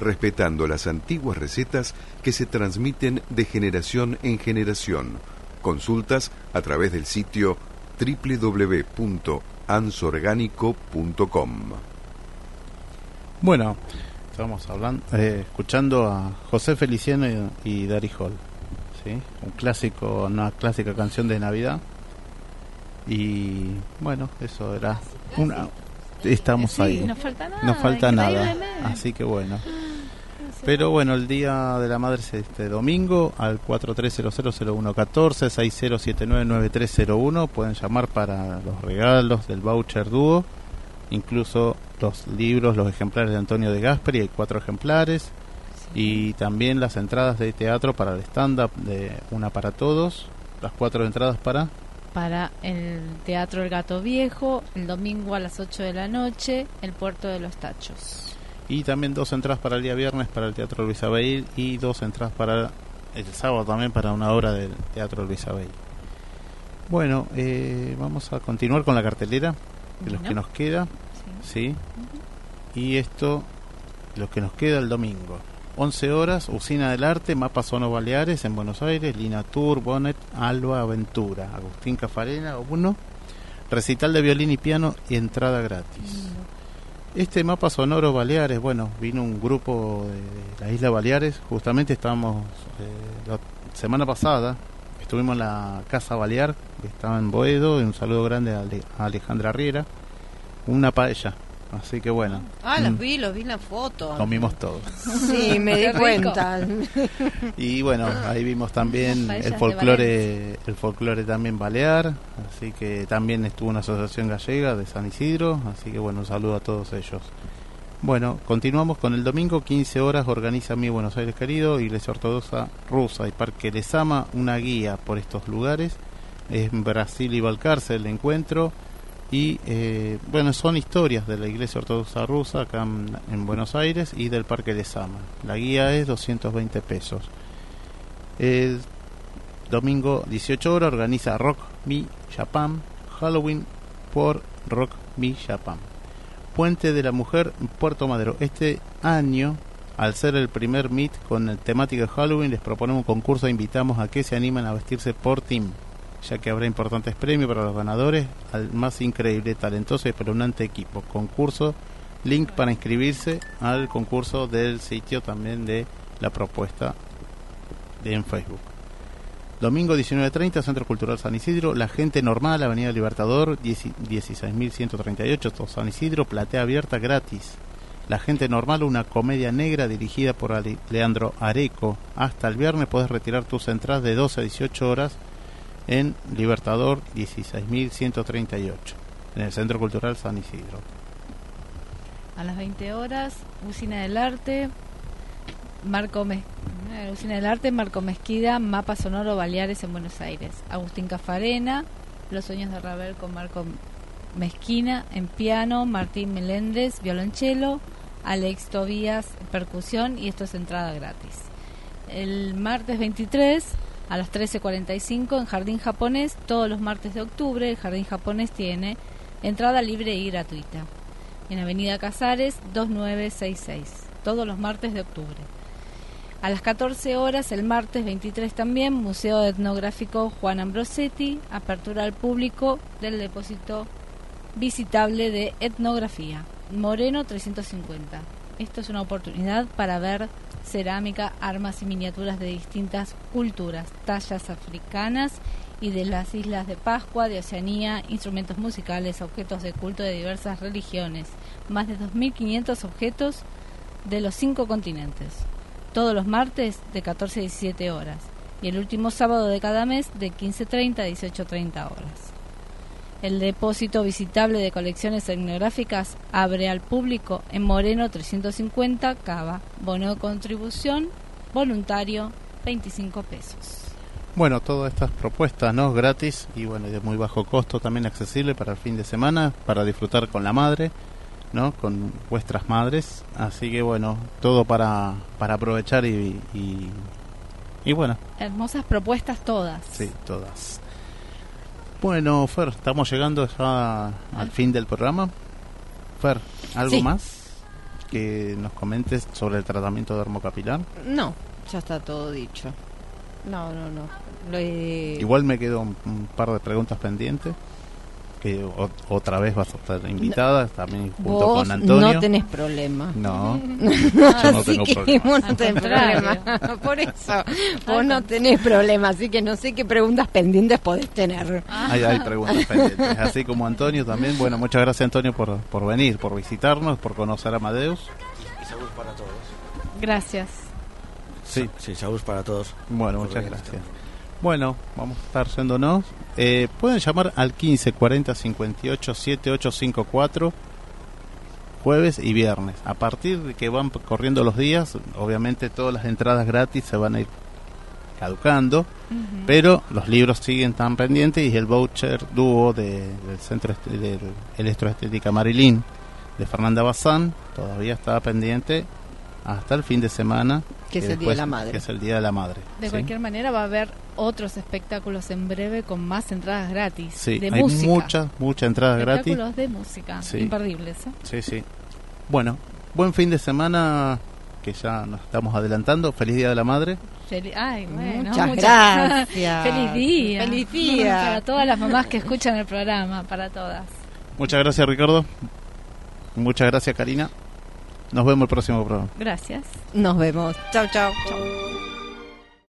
respetando las antiguas recetas que se transmiten de generación en generación. Consultas a través del sitio www.ansorgánico.com. Bueno, estamos hablando, eh, escuchando a José Feliciano y, y Dari Hall, ¿sí? un clásico, una clásica canción de Navidad. Y bueno, eso era una. Estamos Sí, ahí. no falta nada, falta. Así que bueno. Pero bueno, el Día de la Madre es este domingo al 43000114 60799301 pueden llamar para los regalos del voucher dúo, incluso los libros, los ejemplares de Antonio de Gasperi, hay cuatro ejemplares, y también las entradas de teatro para el stand-up de Una para Todos, las cuatro entradas para... Para el Teatro El Gato Viejo, el domingo a las 8 de la noche, el Puerto de los Tachos. Y también dos entradas para el día viernes para el Teatro Luis Abel y dos entradas para el sábado también para una obra del Teatro Luis Abel. Bueno, eh, vamos a continuar con la cartelera de los que nos queda, ¿sí? Y esto, lo que nos queda el domingo. 11 horas, Usina del Arte, Mapa Sono Baleares en Buenos Aires, Lina Tour, Bonnet, Alba Aventura, Agustín Cafarena, uno, recital de violín y piano y entrada gratis. Este mapa sonoro Baleares, bueno, vino un grupo de, de la isla Baleares, justamente estábamos eh, la semana pasada, estuvimos en la Casa Balear, que estaba en Boedo, y un saludo grande a, Ale- a Alejandra Riera, una paella, así que bueno, Ah, mm, los vi, los vi en la foto. comimos todo. Sí, me di cuenta. Y bueno, ahí vimos también el folclore, el folclore también balear, así que también estuvo una asociación gallega de San Isidro, así que bueno, un saludo a todos ellos. Bueno, continuamos con el domingo, 15 horas, organiza mi Buenos Aires querido, Iglesia Ortodoxa Rusa y Parque Lesama, una guía por estos lugares. Es en Brasil y Balcarce el encuentro. Y eh, bueno, son historias de la Iglesia Ortodoxa Rusa acá en, en Buenos Aires y del Parque de Sama. La guía es 220 pesos. El domingo 18 horas organiza Rock Me Japan Halloween por Rock Me Japan. Puente de la Mujer Puerto Madero. Este año, al ser el primer meet con el temática de Halloween, les proponemos un concurso e invitamos a que se animen a vestirse por team, ya que habrá importantes premios para los ganadores al más increíble, talentoso y espeluznante equipo. Concurso, link para inscribirse al concurso del sitio también de la propuesta en Facebook. Domingo 19.30, Centro Cultural San Isidro, La Gente Normal, Avenida Libertador, 10 16.138, todo San Isidro, platea abierta gratis. La Gente Normal, una comedia negra dirigida por Leandro Areco. Hasta el viernes puedes retirar tus entradas de 12 a 18 horas en Libertador 16.138, en el Centro Cultural San Isidro. A las 20 horas, Usina del Arte, Marco eh, Usina del Arte, Marco Mezquida, Mapa Sonoro Baleares en Buenos Aires. Agustín Cafarena, Los Sueños de Ravel con Marco Mezquina en piano, Martín Meléndez, violonchelo, Alex Tobías, percusión y esto es entrada gratis. El martes 23 a las 13.45 en Jardín Japonés, todos los martes de octubre, el Jardín Japonés tiene entrada libre y gratuita en Avenida Casares 2966, todos los martes de octubre. A las 14 horas, el martes 23 también, Museo Etnográfico Juan Ambrosetti, apertura al público del depósito visitable de etnografía, Moreno 350. Esto es una oportunidad para ver cerámica, armas y miniaturas de distintas culturas, tallas africanas y de las islas de Pascua, de Oceanía, instrumentos musicales, objetos de culto de diversas religiones, más de 2.500 objetos de los cinco continentes, todos los martes de 14 a 17 horas. Y el último sábado de cada mes de 15.30 a 18.30 horas. El depósito visitable de colecciones etnográficas abre al público en Moreno 350 Cava. Bono de contribución voluntario 25 pesos. Bueno, todas estas propuestas, ¿no? Gratis y bueno, de muy bajo costo, también accesible para el fin de semana, para disfrutar con la madre. ¿no? Con vuestras madres. Así que bueno, todo para, para aprovechar y, y, y bueno, Hermosas propuestas todas. sí, todas. Bueno, Fer, estamos llegando ya al fin del programa. Fer, ¿algo Sí. más que nos comentes sobre el tratamiento dermocapilar? No, ya está todo dicho. No, no, no. He- Igual me quedo un, un par de preguntas pendientes. Que o- otra vez vas a estar invitada, también junto Vos con Antonio. no tenés problema. No, yo no así tengo que problema. vos no tenés problema. Por eso, vos no tenés problema. Así que no sé qué preguntas pendientes podés tener. Hay, hay preguntas pendientes. Así como Antonio también. Bueno, muchas gracias Antonio por, por venir, por visitarnos, por conocer a Amadeus. Y salud para todos. Gracias. Sí, Sí, salud para todos. bueno, muchas gracias. Bueno, vamos a estar yéndonos. Eh, pueden llamar al 15 40 58 7854 jueves y viernes. A partir de que van corriendo los días, obviamente todas las entradas gratis se van a ir caducando, pero los libros siguen tan pendientes y el voucher dúo de- del Centro de Electroestética Marilyn de Fernanda Bazán todavía está pendiente hasta el fin de semana. Que es el Día de la Madre. Que es el Día de la Madre. De ¿sí? cualquier manera va a haber otros espectáculos en breve con más entradas gratis. Sí, de hay música. muchas, muchas entradas gratis. Espectáculos de música. Sí. Imperdibles. ¿eh? Sí, sí. Bueno, buen fin de semana que ya nos estamos adelantando. Feliz Día de la Madre. Feli- Ay, bueno, Muchas muchas- gracias. Feliz día. Feliz día. Para todas las mamás que escuchan el programa, para todas. Muchas gracias, Ricardo. Muchas gracias, Karina. Nos vemos el próximo programa. Gracias. Nos vemos. Chau, chau. chau.